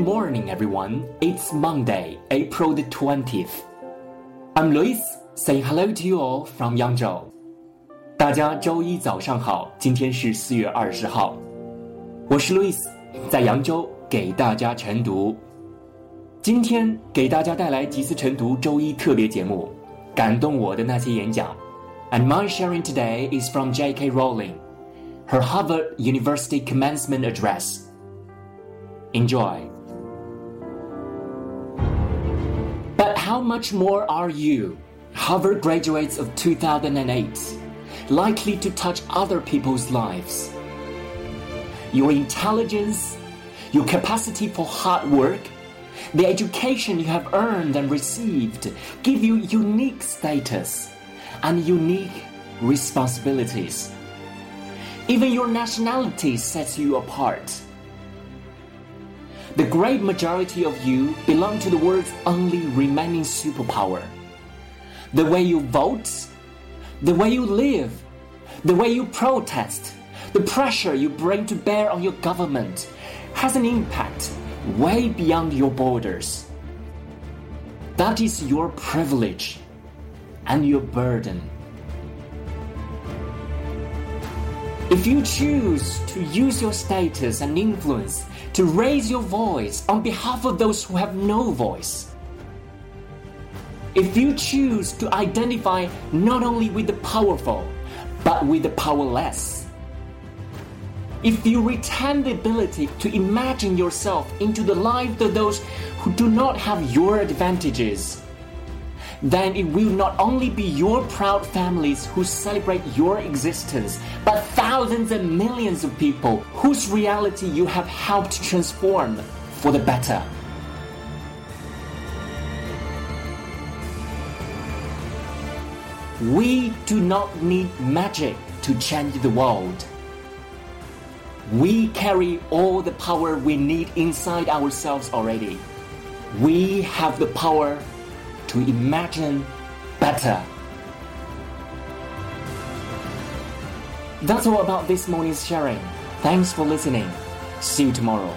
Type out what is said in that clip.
morning, everyone. It's Monday, April the 20th. I'm Lewis, saying hello to you all from Yangzhou. 大家周一早上好，今天是四月二十号，我是 Lewis，在扬州给大家晨读。今天给大家带来集思晨读周一特别节目，感动我的那些演讲。And my sharing today is from J.K. Rowling, her Harvard University commencement address. Enjoy. How much more are you, Harvard graduates of 2008, likely to touch other people's lives? Your intelligence, your capacity for hard work, the education you have earned and received give you unique status and unique responsibilities. Even your nationality sets you apart. The great majority of you belong to the world's only remaining superpower. The way you vote, the way you live, the way you protest, the pressure you bring to bear on your government has an impact way beyond your borders. That is your privilege and your burden. If you choose to use your status and influence to raise your voice on behalf of those who have no voice, if you choose to identify not only with the powerful, but with the powerless, if you retain the ability to imagine yourself into the lives of those who do not have your advantages, then it will not only be your proud families who celebrate your existence, but thousands and millions of people whose reality you have helped transform for the better. We do not need magic to change the world. We carry all the power we need inside ourselves already. We have the power to imagine better. That's all about this morning's sharing. Thanks for listening. See you tomorrow.